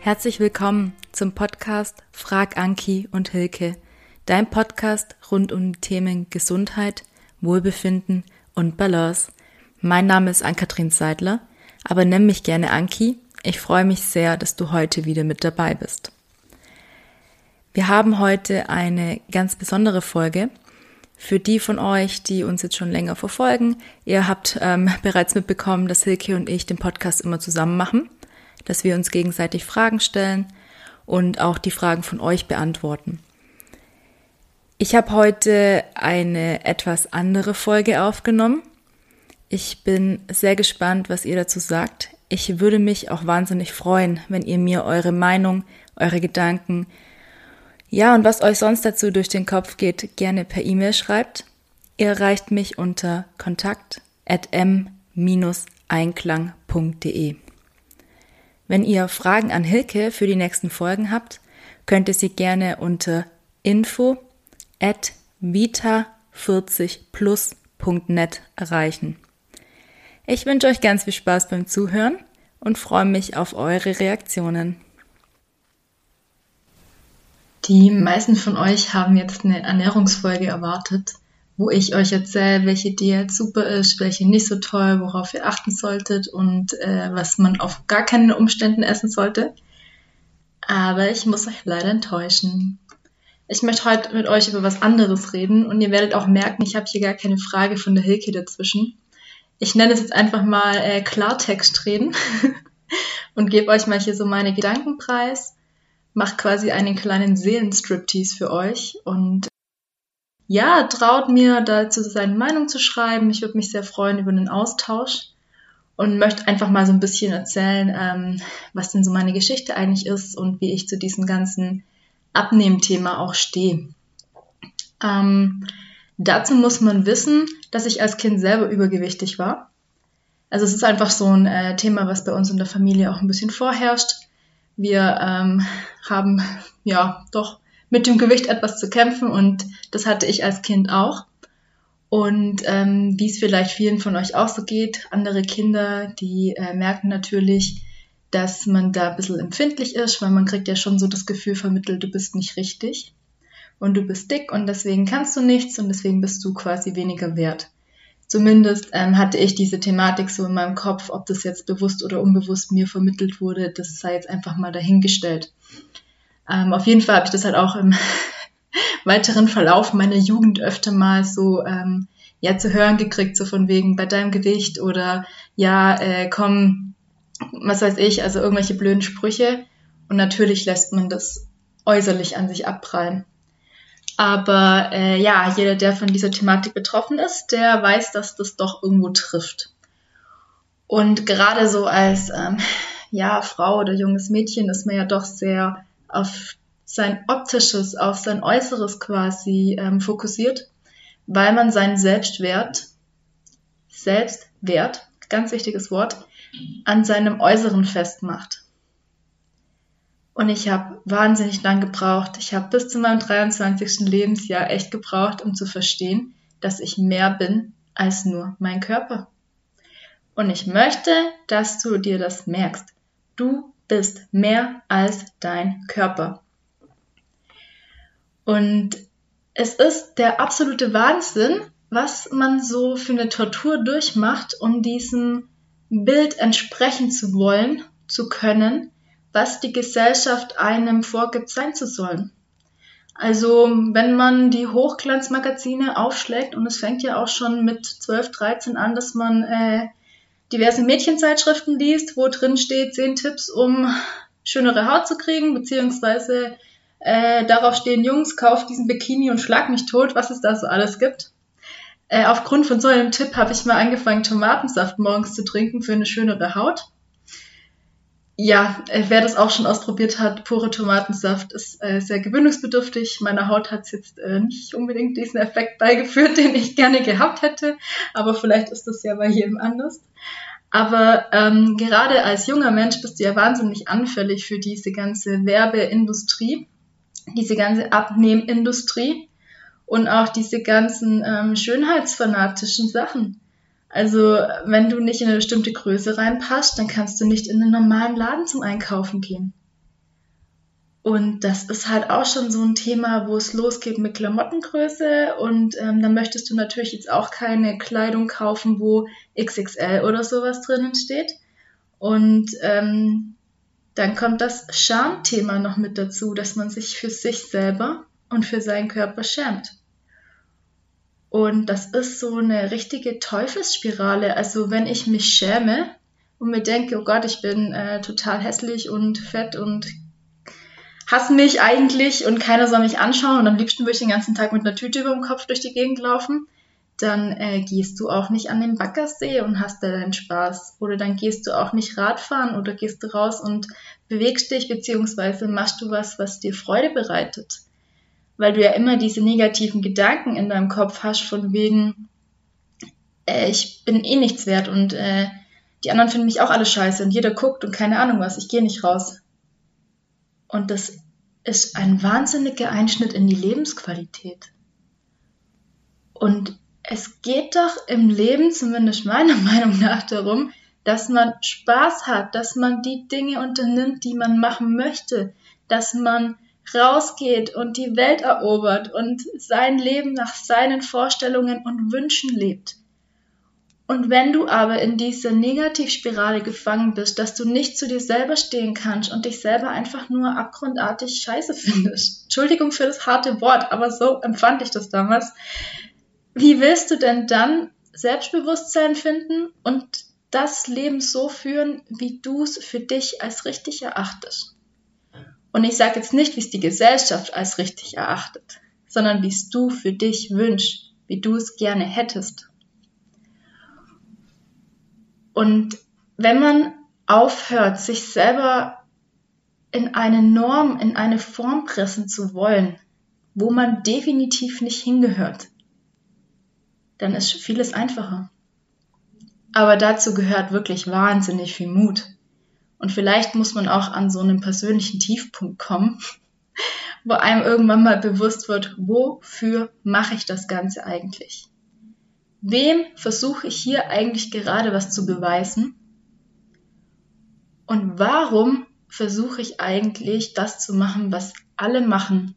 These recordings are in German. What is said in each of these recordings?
Herzlich willkommen zum Podcast Frag Anki und Hilke, dein Podcast rund um die Themen Gesundheit, Wohlbefinden und Balance. Mein Name ist Ann-Kathrin Seidler, aber nenn mich gerne Anki. Ich freue mich sehr, dass du heute wieder mit dabei bist. Wir haben heute eine ganz besondere Folge. Für die von euch, die uns jetzt schon länger verfolgen, ihr habt ähm, bereits mitbekommen, dass Hilke und ich den Podcast immer zusammen machen dass wir uns gegenseitig Fragen stellen und auch die Fragen von euch beantworten. Ich habe heute eine etwas andere Folge aufgenommen. Ich bin sehr gespannt, was ihr dazu sagt. Ich würde mich auch wahnsinnig freuen, wenn ihr mir eure Meinung, eure Gedanken, ja, und was euch sonst dazu durch den Kopf geht, gerne per E-Mail schreibt. Ihr erreicht mich unter kontakt at m-einklang.de. Wenn ihr Fragen an Hilke für die nächsten Folgen habt, könnt ihr sie gerne unter info at vita40plus.net erreichen. Ich wünsche euch ganz viel Spaß beim Zuhören und freue mich auf eure Reaktionen. Die meisten von euch haben jetzt eine Ernährungsfolge erwartet wo ich euch erzähle, welche Diät super ist, welche nicht so toll, worauf ihr achten solltet und äh, was man auf gar keinen Umständen essen sollte. Aber ich muss euch leider enttäuschen. Ich möchte heute mit euch über was anderes reden und ihr werdet auch merken, ich habe hier gar keine Frage von der Hilke dazwischen. Ich nenne es jetzt einfach mal äh, Klartext reden und gebe euch mal hier so meine Gedanken preis, mache quasi einen kleinen Seelenstriptease für euch und ja, traut mir dazu seine Meinung zu schreiben. Ich würde mich sehr freuen über einen Austausch und möchte einfach mal so ein bisschen erzählen, ähm, was denn so meine Geschichte eigentlich ist und wie ich zu diesem ganzen Abnehmthema auch stehe. Ähm, dazu muss man wissen, dass ich als Kind selber übergewichtig war. Also es ist einfach so ein äh, Thema, was bei uns in der Familie auch ein bisschen vorherrscht. Wir ähm, haben ja doch mit dem Gewicht etwas zu kämpfen und das hatte ich als Kind auch. Und ähm, wie es vielleicht vielen von euch auch so geht, andere Kinder, die äh, merken natürlich, dass man da ein bisschen empfindlich ist, weil man kriegt ja schon so das Gefühl vermittelt, du bist nicht richtig und du bist dick und deswegen kannst du nichts und deswegen bist du quasi weniger wert. Zumindest ähm, hatte ich diese Thematik so in meinem Kopf, ob das jetzt bewusst oder unbewusst mir vermittelt wurde, das sei jetzt einfach mal dahingestellt. Ähm, auf jeden Fall habe ich das halt auch im weiteren Verlauf meiner Jugend öfter mal so ähm, ja zu hören gekriegt, so von wegen bei deinem Gewicht oder ja, äh, komm, was weiß ich, also irgendwelche blöden Sprüche. Und natürlich lässt man das äußerlich an sich abprallen. Aber äh, ja, jeder, der von dieser Thematik betroffen ist, der weiß, dass das doch irgendwo trifft. Und gerade so als ähm, ja, Frau oder junges Mädchen ist man ja doch sehr auf sein optisches, auf sein Äußeres quasi ähm, fokussiert, weil man seinen Selbstwert, Selbstwert, ganz wichtiges Wort, an seinem Äußeren festmacht. Und ich habe wahnsinnig lang gebraucht. Ich habe bis zu meinem 23. Lebensjahr echt gebraucht, um zu verstehen, dass ich mehr bin als nur mein Körper. Und ich möchte, dass du dir das merkst. Du bist mehr als dein Körper. Und es ist der absolute Wahnsinn, was man so für eine Tortur durchmacht, um diesem Bild entsprechen zu wollen, zu können, was die Gesellschaft einem vorgibt sein zu sollen. Also wenn man die Hochglanzmagazine aufschlägt und es fängt ja auch schon mit 12, 13 an, dass man äh, diverse Mädchenzeitschriften liest, wo drin steht, zehn Tipps, um schönere Haut zu kriegen, beziehungsweise äh, darauf stehen Jungs, kauf diesen Bikini und schlag mich tot, was es da so alles gibt. Äh, aufgrund von so einem Tipp habe ich mal angefangen, Tomatensaft morgens zu trinken für eine schönere Haut ja, äh, wer das auch schon ausprobiert hat, pure Tomatensaft ist äh, sehr gewöhnungsbedürftig. Meiner Haut hat es jetzt äh, nicht unbedingt diesen Effekt beigeführt, den ich gerne gehabt hätte, aber vielleicht ist das ja bei jedem anders. Aber ähm, gerade als junger Mensch bist du ja wahnsinnig anfällig für diese ganze Werbeindustrie, diese ganze Abnehmindustrie und auch diese ganzen ähm, schönheitsfanatischen Sachen. Also wenn du nicht in eine bestimmte Größe reinpasst, dann kannst du nicht in einen normalen Laden zum Einkaufen gehen. Und das ist halt auch schon so ein Thema, wo es losgeht mit Klamottengröße. Und ähm, dann möchtest du natürlich jetzt auch keine Kleidung kaufen, wo XXL oder sowas drinnen steht. Und ähm, dann kommt das Schamthema noch mit dazu, dass man sich für sich selber und für seinen Körper schämt. Und das ist so eine richtige Teufelsspirale. Also wenn ich mich schäme und mir denke, oh Gott, ich bin äh, total hässlich und fett und hasse mich eigentlich und keiner soll mich anschauen und am liebsten würde ich den ganzen Tag mit einer Tüte über dem Kopf durch die Gegend laufen, dann äh, gehst du auch nicht an den Baggersee und hast da deinen Spaß. Oder dann gehst du auch nicht Radfahren oder gehst du raus und bewegst dich, beziehungsweise machst du was, was dir Freude bereitet weil du ja immer diese negativen Gedanken in deinem Kopf hast, von wegen, äh, ich bin eh nichts wert und äh, die anderen finden mich auch alle scheiße und jeder guckt und keine Ahnung was, ich gehe nicht raus. Und das ist ein wahnsinniger Einschnitt in die Lebensqualität. Und es geht doch im Leben, zumindest meiner Meinung nach, darum, dass man Spaß hat, dass man die Dinge unternimmt, die man machen möchte, dass man rausgeht und die Welt erobert und sein Leben nach seinen Vorstellungen und Wünschen lebt. Und wenn du aber in dieser Negativspirale gefangen bist, dass du nicht zu dir selber stehen kannst und dich selber einfach nur abgrundartig scheiße findest, Entschuldigung für das harte Wort, aber so empfand ich das damals, wie willst du denn dann Selbstbewusstsein finden und das Leben so führen, wie du es für dich als richtig erachtest? Und ich sage jetzt nicht, wie es die Gesellschaft als richtig erachtet, sondern wie es du für dich wünschst, wie du es gerne hättest. Und wenn man aufhört, sich selber in eine Norm, in eine Form pressen zu wollen, wo man definitiv nicht hingehört, dann ist vieles einfacher. Aber dazu gehört wirklich wahnsinnig viel Mut. Und vielleicht muss man auch an so einen persönlichen Tiefpunkt kommen, wo einem irgendwann mal bewusst wird, wofür mache ich das Ganze eigentlich? Wem versuche ich hier eigentlich gerade was zu beweisen? Und warum versuche ich eigentlich das zu machen, was alle machen?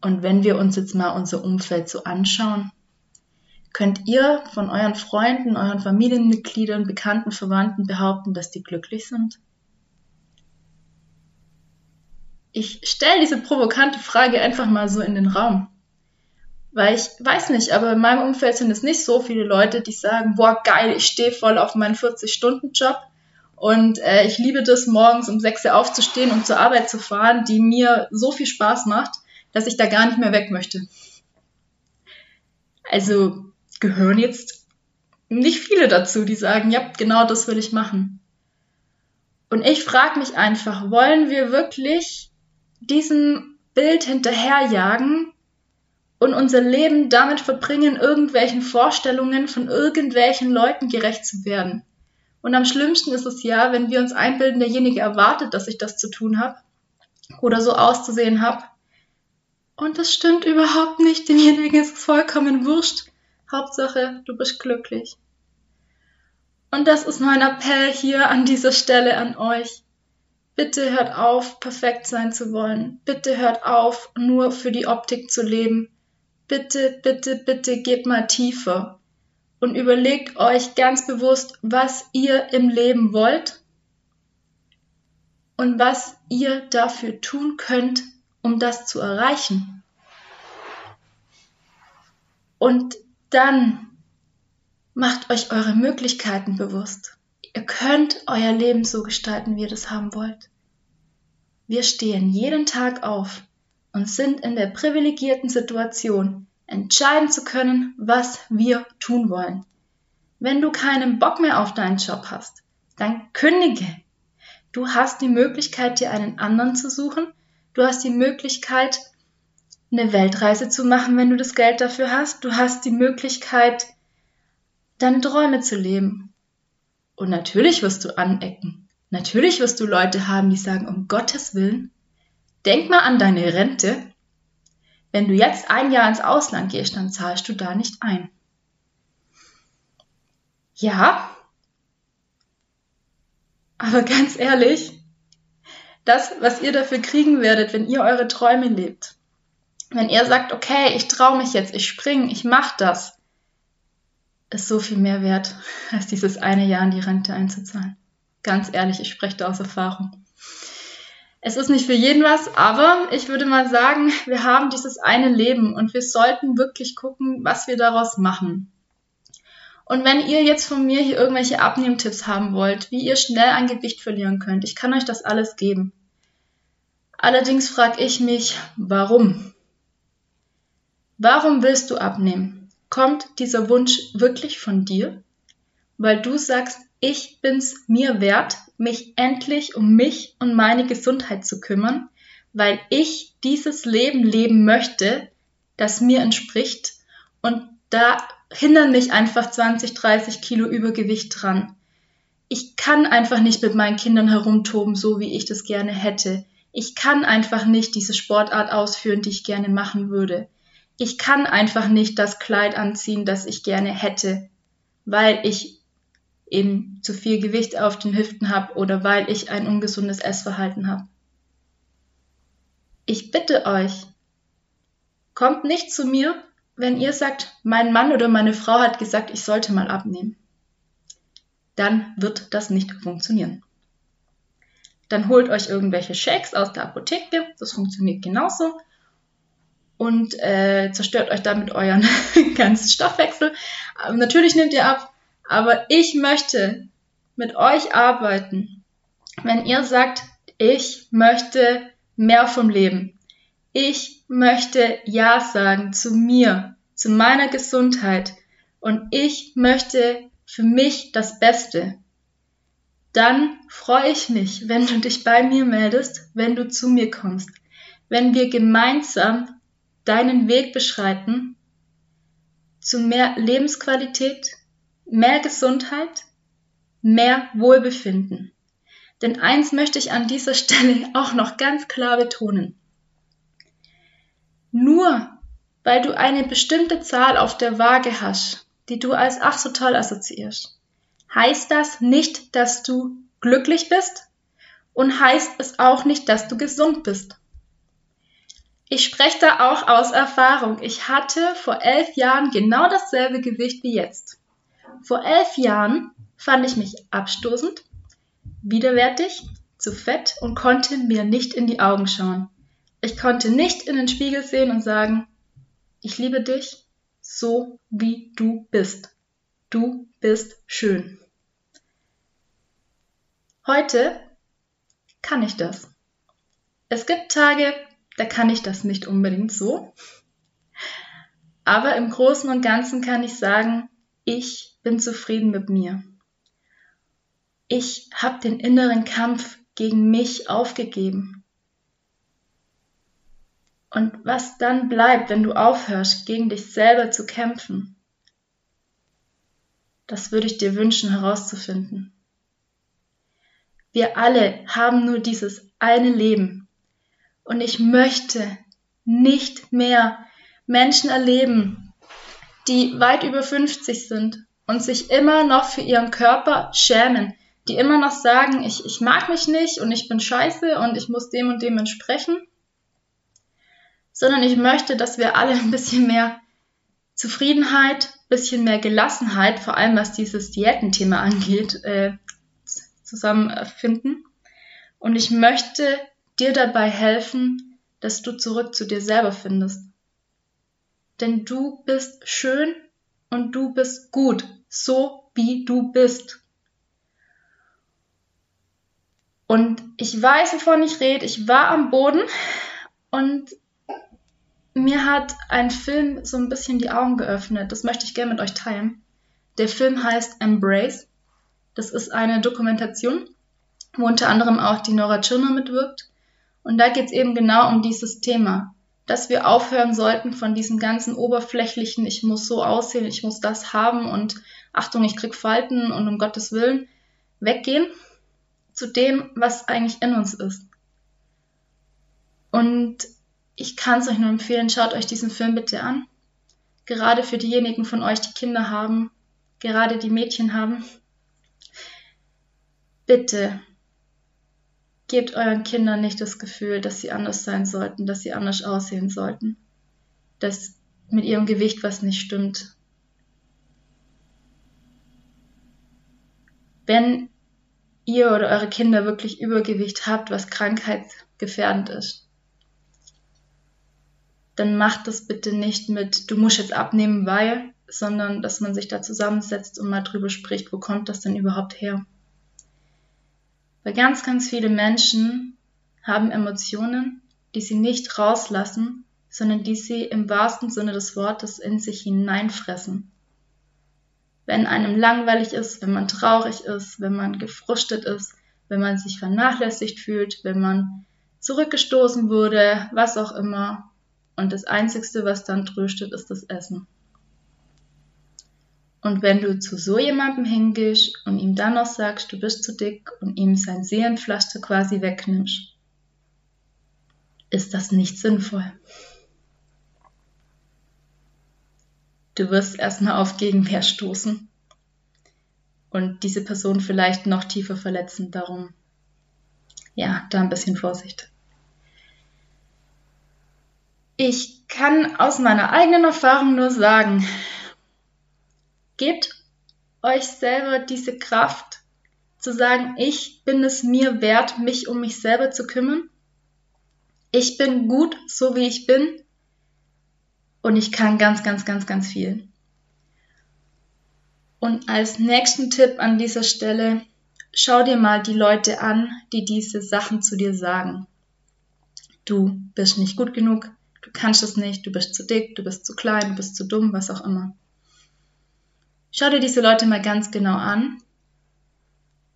Und wenn wir uns jetzt mal unser Umfeld so anschauen, Könnt ihr von euren Freunden, euren Familienmitgliedern, Bekannten, Verwandten behaupten, dass die glücklich sind? Ich stelle diese provokante Frage einfach mal so in den Raum. Weil ich weiß nicht, aber in meinem Umfeld sind es nicht so viele Leute, die sagen, boah, geil, ich stehe voll auf meinen 40-Stunden-Job und äh, ich liebe das, morgens um 6 Uhr aufzustehen und zur Arbeit zu fahren, die mir so viel Spaß macht, dass ich da gar nicht mehr weg möchte. Also gehören jetzt nicht viele dazu, die sagen, ja, genau das will ich machen. Und ich frage mich einfach, wollen wir wirklich diesem Bild hinterherjagen und unser Leben damit verbringen, irgendwelchen Vorstellungen von irgendwelchen Leuten gerecht zu werden? Und am schlimmsten ist es ja, wenn wir uns einbilden, derjenige erwartet, dass ich das zu tun habe oder so auszusehen habe. Und das stimmt überhaupt nicht, demjenigen ist es vollkommen wurscht. Hauptsache, du bist glücklich. Und das ist mein Appell hier an dieser Stelle an euch. Bitte hört auf, perfekt sein zu wollen. Bitte hört auf, nur für die Optik zu leben. Bitte, bitte, bitte geht mal tiefer und überlegt euch ganz bewusst, was ihr im Leben wollt und was ihr dafür tun könnt, um das zu erreichen. Und dann macht euch eure Möglichkeiten bewusst. Ihr könnt euer Leben so gestalten, wie ihr das haben wollt. Wir stehen jeden Tag auf und sind in der privilegierten Situation, entscheiden zu können, was wir tun wollen. Wenn du keinen Bock mehr auf deinen Job hast, dann kündige. Du hast die Möglichkeit, dir einen anderen zu suchen. Du hast die Möglichkeit, eine Weltreise zu machen, wenn du das Geld dafür hast. Du hast die Möglichkeit, deine Träume zu leben. Und natürlich wirst du anecken. Natürlich wirst du Leute haben, die sagen, um Gottes Willen, denk mal an deine Rente. Wenn du jetzt ein Jahr ins Ausland gehst, dann zahlst du da nicht ein. Ja, aber ganz ehrlich, das, was ihr dafür kriegen werdet, wenn ihr eure Träume lebt, wenn ihr sagt, okay, ich traue mich jetzt, ich springe, ich mache das, ist so viel mehr wert, als dieses eine Jahr in die Rente einzuzahlen. Ganz ehrlich, ich spreche da aus Erfahrung. Es ist nicht für jeden was, aber ich würde mal sagen, wir haben dieses eine Leben und wir sollten wirklich gucken, was wir daraus machen. Und wenn ihr jetzt von mir hier irgendwelche Abnehmtipps haben wollt, wie ihr schnell ein Gewicht verlieren könnt, ich kann euch das alles geben. Allerdings frage ich mich, warum? Warum willst du abnehmen? Kommt dieser Wunsch wirklich von dir? Weil du sagst, ich bin's mir wert, mich endlich um mich und meine Gesundheit zu kümmern, weil ich dieses Leben leben möchte, das mir entspricht und da hindern mich einfach 20, 30 Kilo Übergewicht dran. Ich kann einfach nicht mit meinen Kindern herumtoben, so wie ich das gerne hätte. Ich kann einfach nicht diese Sportart ausführen, die ich gerne machen würde. Ich kann einfach nicht das Kleid anziehen, das ich gerne hätte, weil ich eben zu viel Gewicht auf den Hüften habe oder weil ich ein ungesundes Essverhalten habe. Ich bitte euch, kommt nicht zu mir wenn ihr sagt, mein Mann oder meine Frau hat gesagt, ich sollte mal abnehmen, dann wird das nicht funktionieren. Dann holt euch irgendwelche Shakes aus der Apotheke, das funktioniert genauso, und äh, zerstört euch damit euren ganzen Stoffwechsel. Aber natürlich nehmt ihr ab, aber ich möchte mit euch arbeiten, wenn ihr sagt, ich möchte mehr vom Leben. Ich möchte Ja sagen zu mir, zu meiner Gesundheit und ich möchte für mich das Beste. Dann freue ich mich, wenn du dich bei mir meldest, wenn du zu mir kommst, wenn wir gemeinsam deinen Weg beschreiten zu mehr Lebensqualität, mehr Gesundheit, mehr Wohlbefinden. Denn eins möchte ich an dieser Stelle auch noch ganz klar betonen. Nur weil du eine bestimmte Zahl auf der Waage hast, die du als ach so toll assoziierst, heißt das nicht, dass du glücklich bist und heißt es auch nicht, dass du gesund bist. Ich spreche da auch aus Erfahrung. Ich hatte vor elf Jahren genau dasselbe Gewicht wie jetzt. Vor elf Jahren fand ich mich abstoßend, widerwärtig, zu fett und konnte mir nicht in die Augen schauen. Ich konnte nicht in den Spiegel sehen und sagen, ich liebe dich so, wie du bist. Du bist schön. Heute kann ich das. Es gibt Tage, da kann ich das nicht unbedingt so. Aber im Großen und Ganzen kann ich sagen, ich bin zufrieden mit mir. Ich habe den inneren Kampf gegen mich aufgegeben. Und was dann bleibt, wenn du aufhörst, gegen dich selber zu kämpfen, das würde ich dir wünschen herauszufinden. Wir alle haben nur dieses eine Leben. Und ich möchte nicht mehr Menschen erleben, die weit über 50 sind und sich immer noch für ihren Körper schämen, die immer noch sagen, ich, ich mag mich nicht und ich bin scheiße und ich muss dem und dem entsprechen sondern ich möchte, dass wir alle ein bisschen mehr Zufriedenheit, ein bisschen mehr Gelassenheit, vor allem was dieses Diätenthema angeht, äh, zusammenfinden. Und ich möchte dir dabei helfen, dass du zurück zu dir selber findest. Denn du bist schön und du bist gut, so wie du bist. Und ich weiß, wovon ich rede. Ich war am Boden und mir hat ein Film so ein bisschen die Augen geöffnet. Das möchte ich gerne mit euch teilen. Der Film heißt Embrace. Das ist eine Dokumentation, wo unter anderem auch die Nora Tschirner mitwirkt. Und da geht es eben genau um dieses Thema, dass wir aufhören sollten von diesem ganzen oberflächlichen, ich muss so aussehen, ich muss das haben und Achtung, ich krieg Falten und um Gottes Willen weggehen zu dem, was eigentlich in uns ist. Und ich kann es euch nur empfehlen, schaut euch diesen Film bitte an. Gerade für diejenigen von euch, die Kinder haben, gerade die Mädchen haben. Bitte Gebt euren Kindern nicht das Gefühl, dass sie anders sein sollten, dass sie anders aussehen sollten, dass mit ihrem Gewicht was nicht stimmt. Wenn ihr oder eure Kinder wirklich Übergewicht habt, was krankheitsgefährdend ist, dann macht das bitte nicht mit, du musst jetzt abnehmen, weil, sondern dass man sich da zusammensetzt und mal drüber spricht, wo kommt das denn überhaupt her? Weil ganz, ganz viele Menschen haben Emotionen, die sie nicht rauslassen, sondern die sie im wahrsten Sinne des Wortes in sich hineinfressen. Wenn einem langweilig ist, wenn man traurig ist, wenn man gefrustet ist, wenn man sich vernachlässigt fühlt, wenn man zurückgestoßen wurde, was auch immer. Und das Einzigste, was dann tröstet, ist das Essen. Und wenn du zu so jemandem hingehst und ihm dann noch sagst, du bist zu dick und ihm sein Seelenpflaster quasi wegnimmst, ist das nicht sinnvoll. Du wirst erstmal auf Gegenwehr stoßen und diese Person vielleicht noch tiefer verletzen. Darum, ja, da ein bisschen Vorsicht. Ich kann aus meiner eigenen Erfahrung nur sagen, Gebt euch selber diese Kraft zu sagen, ich bin es mir wert, mich um mich selber zu kümmern. Ich bin gut, so wie ich bin. Und ich kann ganz, ganz, ganz, ganz viel. Und als nächsten Tipp an dieser Stelle, schau dir mal die Leute an, die diese Sachen zu dir sagen. Du bist nicht gut genug, du kannst es nicht, du bist zu dick, du bist zu klein, du bist zu dumm, was auch immer. Schau dir diese Leute mal ganz genau an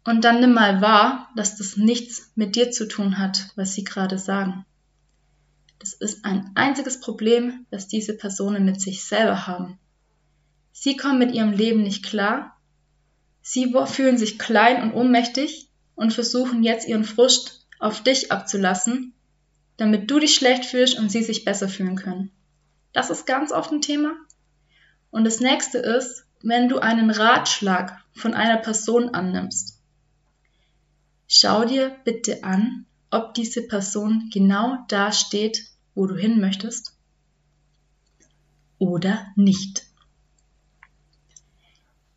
und dann nimm mal wahr, dass das nichts mit dir zu tun hat, was sie gerade sagen. Das ist ein einziges Problem, das diese Personen mit sich selber haben. Sie kommen mit ihrem Leben nicht klar, sie fühlen sich klein und ohnmächtig und versuchen jetzt ihren Frust auf dich abzulassen, damit du dich schlecht fühlst und sie sich besser fühlen können. Das ist ganz oft ein Thema. Und das nächste ist, wenn du einen Ratschlag von einer Person annimmst, schau dir bitte an, ob diese Person genau da steht, wo du hin möchtest oder nicht.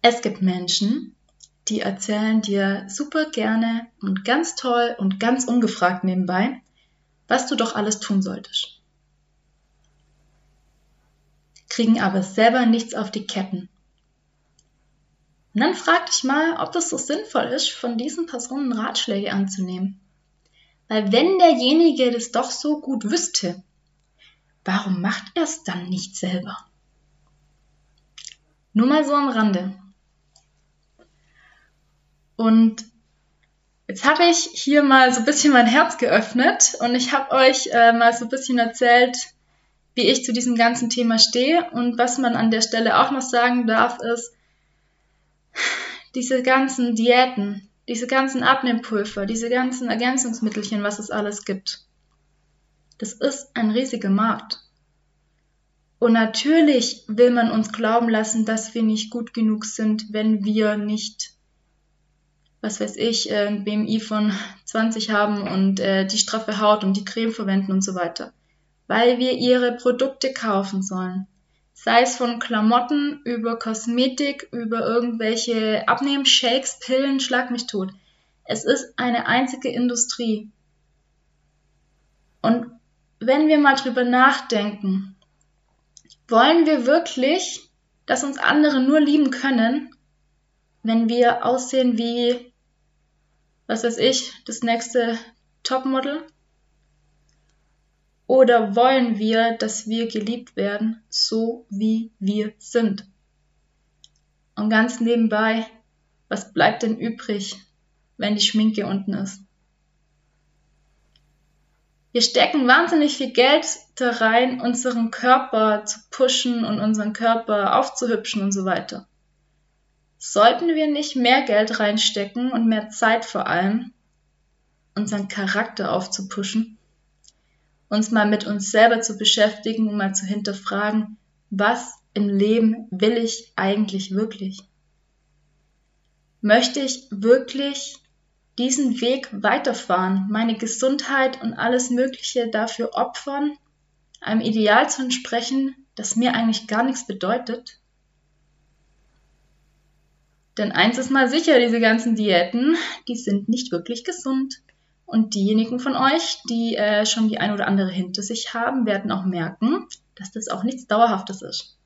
Es gibt Menschen, die erzählen dir super gerne und ganz toll und ganz ungefragt nebenbei, was du doch alles tun solltest. Kriegen aber selber nichts auf die Ketten und dann frag dich mal, ob das so sinnvoll ist, von diesen Personen Ratschläge anzunehmen. Weil wenn derjenige das doch so gut wüsste, warum macht er es dann nicht selber? Nur mal so am Rande. Und jetzt habe ich hier mal so ein bisschen mein Herz geöffnet und ich habe euch äh, mal so ein bisschen erzählt, wie ich zu diesem ganzen Thema stehe. Und was man an der Stelle auch noch sagen darf, ist, diese ganzen Diäten, diese ganzen Abnehmpulver, diese ganzen Ergänzungsmittelchen, was es alles gibt. Das ist ein riesiger Markt. Und natürlich will man uns glauben lassen, dass wir nicht gut genug sind, wenn wir nicht, was weiß ich, äh, ein BMI von 20 haben und äh, die straffe Haut und die Creme verwenden und so weiter. Weil wir ihre Produkte kaufen sollen. Sei es von Klamotten über Kosmetik, über irgendwelche Abnehmshakes, Pillen, schlag mich tot. Es ist eine einzige Industrie. Und wenn wir mal drüber nachdenken, wollen wir wirklich, dass uns andere nur lieben können, wenn wir aussehen wie, was weiß ich, das nächste Topmodel? Oder wollen wir, dass wir geliebt werden, so wie wir sind? Und ganz nebenbei, was bleibt denn übrig, wenn die Schminke unten ist? Wir stecken wahnsinnig viel Geld da rein, unseren Körper zu pushen und unseren Körper aufzuhübschen und so weiter. Sollten wir nicht mehr Geld reinstecken und mehr Zeit vor allem, unseren Charakter aufzupushen? Uns mal mit uns selber zu beschäftigen und mal zu hinterfragen, was im Leben will ich eigentlich wirklich? Möchte ich wirklich diesen Weg weiterfahren, meine Gesundheit und alles Mögliche dafür opfern, einem Ideal zu entsprechen, das mir eigentlich gar nichts bedeutet? Denn eins ist mal sicher, diese ganzen Diäten, die sind nicht wirklich gesund. Und diejenigen von euch, die äh, schon die ein oder andere hinter sich haben, werden auch merken, dass das auch nichts Dauerhaftes ist.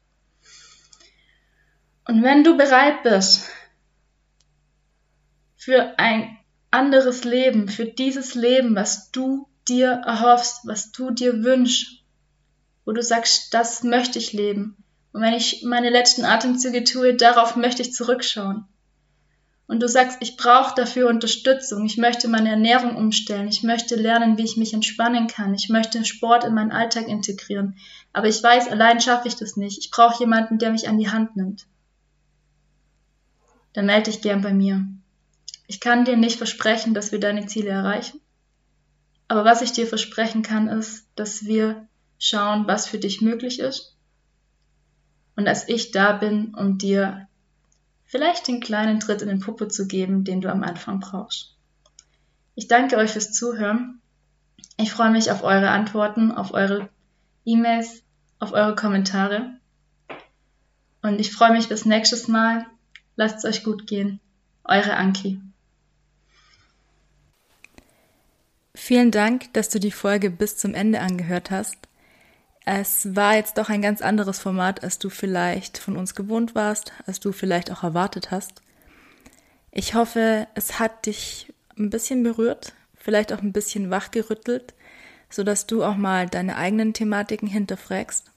Und wenn du bereit bist für ein anderes Leben, für dieses Leben, was du dir erhoffst, was du dir wünschst, wo du sagst, das möchte ich leben. Und wenn ich meine letzten Atemzüge tue, darauf möchte ich zurückschauen. Und du sagst, ich brauche dafür Unterstützung, ich möchte meine Ernährung umstellen, ich möchte lernen, wie ich mich entspannen kann, ich möchte Sport in meinen Alltag integrieren, aber ich weiß, allein schaffe ich das nicht, ich brauche jemanden, der mich an die Hand nimmt. Dann melde dich gern bei mir. Ich kann dir nicht versprechen, dass wir deine Ziele erreichen. Aber was ich dir versprechen kann, ist, dass wir schauen, was für dich möglich ist. Und dass ich da bin, um dir vielleicht den kleinen Tritt in den Puppe zu geben, den du am Anfang brauchst. Ich danke euch fürs Zuhören. Ich freue mich auf eure Antworten, auf eure E-Mails, auf eure Kommentare. Und ich freue mich bis nächstes Mal. Lasst es euch gut gehen. Eure Anki. Vielen Dank, dass du die Folge bis zum Ende angehört hast. Es war jetzt doch ein ganz anderes Format, als du vielleicht von uns gewohnt warst, als du vielleicht auch erwartet hast. Ich hoffe, es hat dich ein bisschen berührt, vielleicht auch ein bisschen wachgerüttelt, so dass du auch mal deine eigenen Thematiken hinterfragst.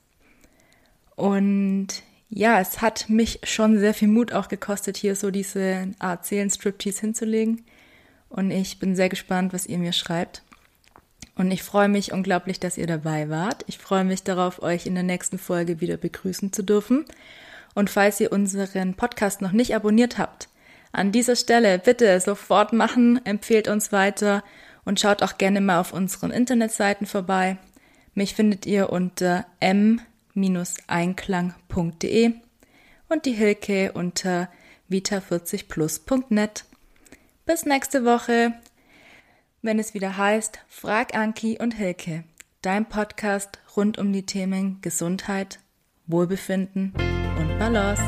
Und ja, es hat mich schon sehr viel Mut auch gekostet, hier so diese Art Seelenstriptease hinzulegen. Und ich bin sehr gespannt, was ihr mir schreibt. Und ich freue mich unglaublich, dass ihr dabei wart. Ich freue mich darauf, euch in der nächsten Folge wieder begrüßen zu dürfen. Und falls ihr unseren Podcast noch nicht abonniert habt, an dieser Stelle bitte sofort machen, empfehlt uns weiter und schaut auch gerne mal auf unseren Internetseiten vorbei. Mich findet ihr unter m-einklang.de und die Hilke unter vita40plus.net. Bis nächste Woche, wenn es wieder heißt Frag Anki und Hilke, dein Podcast rund um die Themen Gesundheit, Wohlbefinden und Balance.